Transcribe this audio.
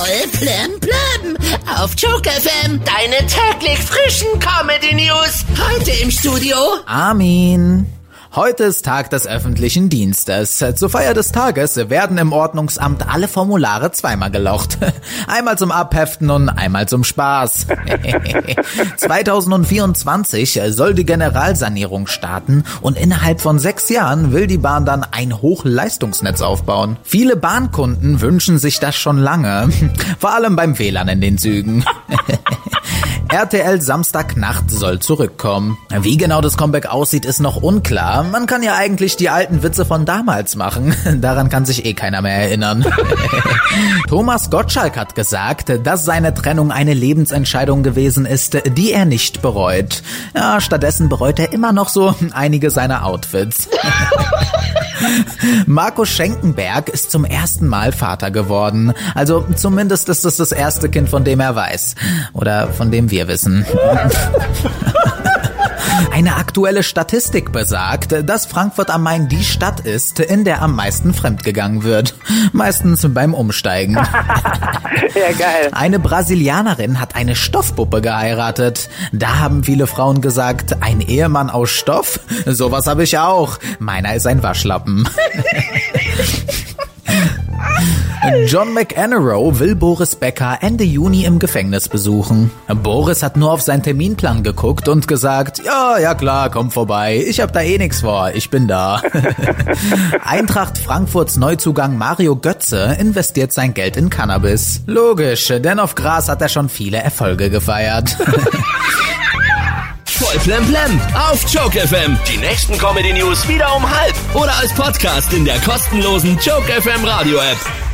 Voll plem plem. Auf Joke FM. Deine täglich frischen Comedy News. Heute im Studio. Armin. Heute ist Tag des öffentlichen Dienstes. Zur Feier des Tages werden im Ordnungsamt alle Formulare zweimal gelocht. Einmal zum Abheften und einmal zum Spaß. 2024 soll die Generalsanierung starten und innerhalb von sechs Jahren will die Bahn dann ein Hochleistungsnetz aufbauen. Viele Bahnkunden wünschen sich das schon lange. Vor allem beim WLAN in den Zügen. RTL Samstagnacht soll zurückkommen. Wie genau das Comeback aussieht, ist noch unklar. Man kann ja eigentlich die alten Witze von damals machen. Daran kann sich eh keiner mehr erinnern. Thomas Gottschalk hat gesagt, dass seine Trennung eine Lebensentscheidung gewesen ist, die er nicht bereut. Ja, stattdessen bereut er immer noch so einige seiner Outfits. Markus Schenkenberg ist zum ersten Mal Vater geworden. Also zumindest ist es das erste Kind, von dem er weiß. Oder von dem wir wissen. Eine aktuelle Statistik besagt, dass Frankfurt am Main die Stadt ist, in der am meisten fremdgegangen wird. Meistens beim Umsteigen. ja, geil. Eine Brasilianerin hat eine Stoffpuppe geheiratet. Da haben viele Frauen gesagt, ein Ehemann aus Stoff? Sowas habe ich auch. Meiner ist ein Waschlappen. John McEnroe will Boris Becker Ende Juni im Gefängnis besuchen. Boris hat nur auf seinen Terminplan geguckt und gesagt, ja, ja klar, komm vorbei, ich hab da eh nix vor, ich bin da. Eintracht Frankfurts Neuzugang Mario Götze investiert sein Geld in Cannabis. Logisch, denn auf Gras hat er schon viele Erfolge gefeiert. Voll plem plem auf Joke FM. Die nächsten Comedy News wieder um halb oder als Podcast in der kostenlosen Joke FM Radio App.